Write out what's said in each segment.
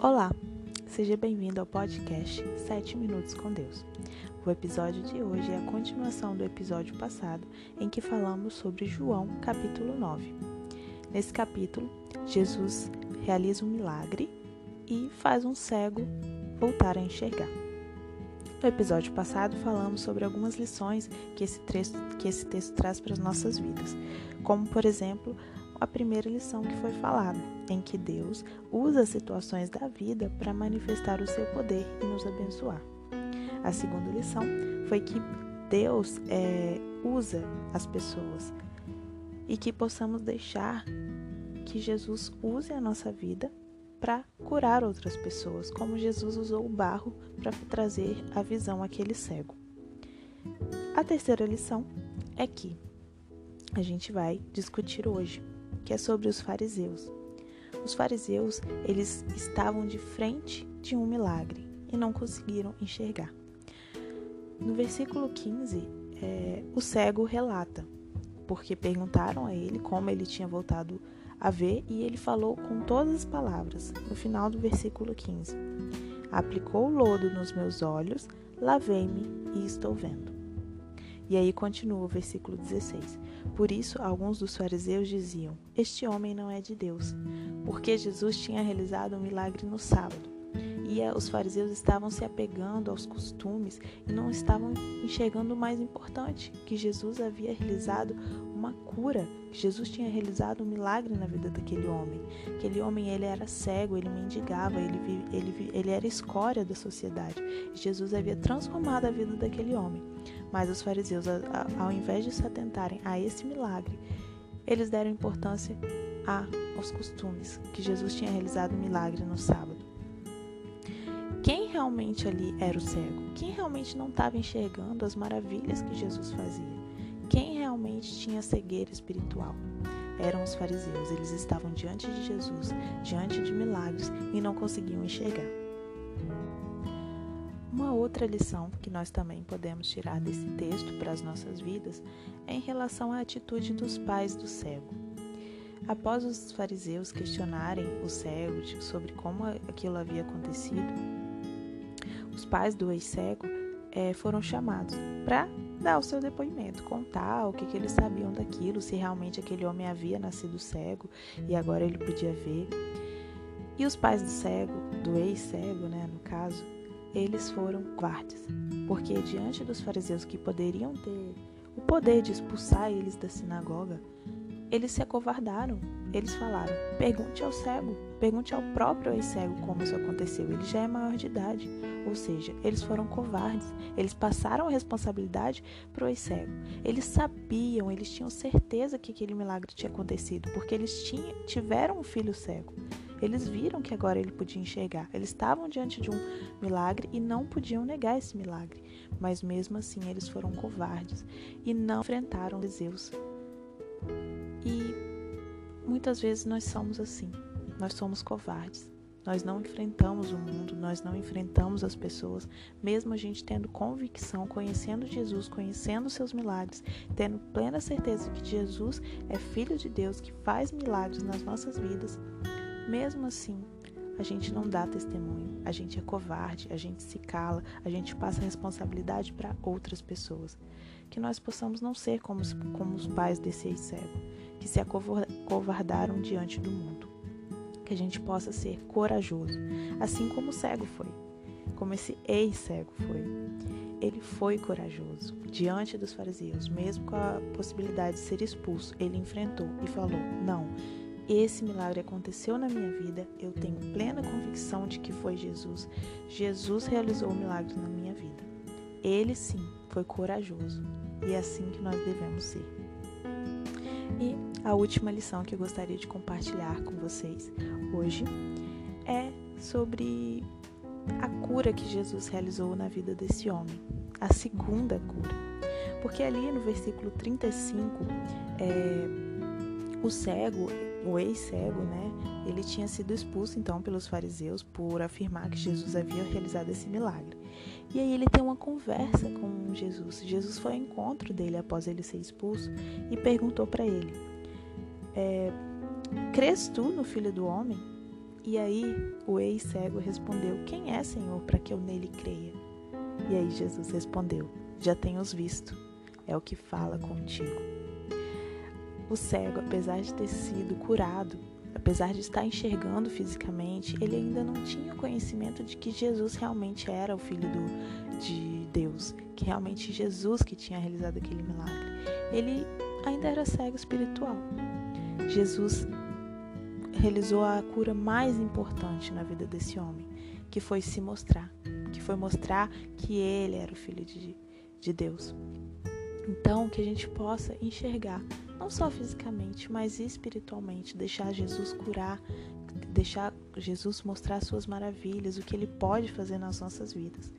Olá, seja bem-vindo ao podcast 7 Minutos com Deus. O episódio de hoje é a continuação do episódio passado, em que falamos sobre João, capítulo 9. Nesse capítulo, Jesus realiza um milagre e faz um cego voltar a enxergar. No episódio passado, falamos sobre algumas lições que esse, texto, que esse texto traz para as nossas vidas, como, por exemplo, a primeira lição que foi falada, em que Deus usa as situações da vida para manifestar o seu poder e nos abençoar. A segunda lição foi que Deus é, usa as pessoas e que possamos deixar que Jesus use a nossa vida para curar outras pessoas, como Jesus usou o barro para trazer a visão àquele cego. A terceira lição é que a gente vai discutir hoje que é sobre os fariseus. Os fariseus, eles estavam de frente de um milagre e não conseguiram enxergar. No versículo 15, é, o cego relata, porque perguntaram a ele como ele tinha voltado a ver e ele falou com todas as palavras, no final do versículo 15: Aplicou o lodo nos meus olhos, lavei-me e estou vendo. E aí continua o versículo 16. Por isso, alguns dos fariseus diziam: Este homem não é de Deus, porque Jesus tinha realizado um milagre no sábado. Os fariseus estavam se apegando aos costumes e não estavam enxergando o mais importante, que Jesus havia realizado uma cura, que Jesus tinha realizado um milagre na vida daquele homem. Aquele homem ele era cego, ele mendigava, ele, ele, ele era escória da sociedade. Jesus havia transformado a vida daquele homem. Mas os fariseus, ao invés de se atentarem a esse milagre, eles deram importância aos costumes, que Jesus tinha realizado um milagre no sábado. Realmente ali era o cego? Quem realmente não estava enxergando as maravilhas que Jesus fazia? Quem realmente tinha cegueira espiritual? Eram os fariseus, eles estavam diante de Jesus, diante de milagres e não conseguiam enxergar. Uma outra lição que nós também podemos tirar desse texto para as nossas vidas é em relação à atitude dos pais do cego. Após os fariseus questionarem o cego sobre como aquilo havia acontecido, os pais do ex-cego é, foram chamados para dar o seu depoimento, contar o que, que eles sabiam daquilo, se realmente aquele homem havia nascido cego e agora ele podia ver. E os pais do cego, do ex-cego, né, no caso, eles foram guardas, porque diante dos fariseus que poderiam ter o poder de expulsar eles da sinagoga, eles se acovardaram. Eles falaram: pergunte ao cego, pergunte ao próprio ex-cego como isso aconteceu. Ele já é maior de idade. Ou seja, eles foram covardes. Eles passaram a responsabilidade para o ex-cego. Eles sabiam, eles tinham certeza que aquele milagre tinha acontecido, porque eles tinham, tiveram um filho cego. Eles viram que agora ele podia enxergar. Eles estavam diante de um milagre e não podiam negar esse milagre. Mas mesmo assim, eles foram covardes e não enfrentaram Zeus. E muitas vezes nós somos assim. Nós somos covardes. Nós não enfrentamos o mundo, nós não enfrentamos as pessoas, mesmo a gente tendo convicção, conhecendo Jesus, conhecendo seus milagres, tendo plena certeza que Jesus é filho de Deus que faz milagres nas nossas vidas. Mesmo assim, a gente não dá testemunho, a gente é covarde, a gente se cala, a gente passa a responsabilidade para outras pessoas. Que nós possamos não ser como, como os pais desse ex-cego, que se acovardaram diante do mundo. Que a gente possa ser corajoso, assim como o cego foi, como esse ex-cego foi. Ele foi corajoso diante dos fariseus, mesmo com a possibilidade de ser expulso. Ele enfrentou e falou: Não, esse milagre aconteceu na minha vida, eu tenho plena convicção de que foi Jesus. Jesus realizou o milagre na minha vida. Ele sim foi corajoso e é assim que nós devemos ser. E a última lição que eu gostaria de compartilhar com vocês hoje é sobre a cura que Jesus realizou na vida desse homem, a segunda cura. Porque ali no versículo 35, é, o cego o ex-cego, né, ele tinha sido expulso então pelos fariseus por afirmar que Jesus havia realizado esse milagre. E aí ele tem uma conversa com Jesus. Jesus foi ao encontro dele após ele ser expulso e perguntou para ele: é, Crês tu no Filho do Homem? E aí o ex-cego respondeu: Quem é, Senhor, para que eu nele creia? E aí Jesus respondeu: Já tenho os visto, é o que fala contigo. O cego, apesar de ter sido curado, apesar de estar enxergando fisicamente, ele ainda não tinha conhecimento de que Jesus realmente era o Filho do, de Deus, que realmente Jesus que tinha realizado aquele milagre. Ele ainda era cego espiritual. Jesus realizou a cura mais importante na vida desse homem, que foi se mostrar, que foi mostrar que ele era o Filho de, de Deus. Então, que a gente possa enxergar, não só fisicamente, mas espiritualmente, deixar Jesus curar, deixar Jesus mostrar suas maravilhas, o que ele pode fazer nas nossas vidas.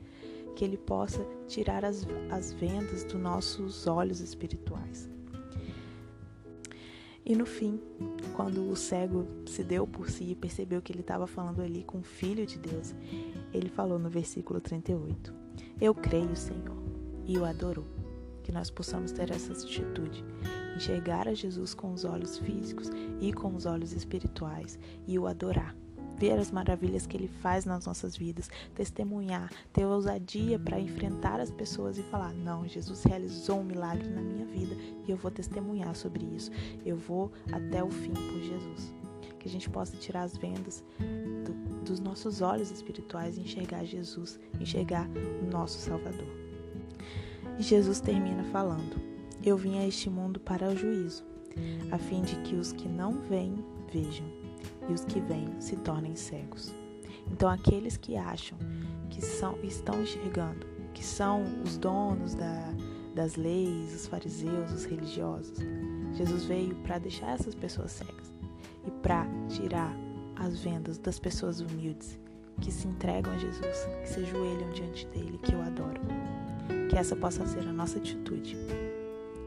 Que ele possa tirar as, as vendas dos nossos olhos espirituais. E no fim, quando o cego se deu por si e percebeu que ele estava falando ali com o Filho de Deus, ele falou no versículo 38: Eu creio, Senhor, e o adorou. Que nós possamos ter essa atitude, enxergar a Jesus com os olhos físicos e com os olhos espirituais e o adorar ver as maravilhas que Ele faz nas nossas vidas, testemunhar, ter ousadia para enfrentar as pessoas e falar: não, Jesus realizou um milagre na minha vida e eu vou testemunhar sobre isso. Eu vou até o fim por Jesus. Que a gente possa tirar as vendas do, dos nossos olhos espirituais e enxergar Jesus, enxergar o nosso Salvador. E Jesus termina falando: Eu vim a este mundo para o juízo, a fim de que os que não veem vejam e os que vêm se tornem cegos. Então, aqueles que acham que são, estão enxergando, que são os donos da, das leis, os fariseus, os religiosos, Jesus veio para deixar essas pessoas cegas e para tirar as vendas das pessoas humildes que se entregam a Jesus, que se ajoelham diante dele, que o adoram. Que essa possa ser a nossa atitude.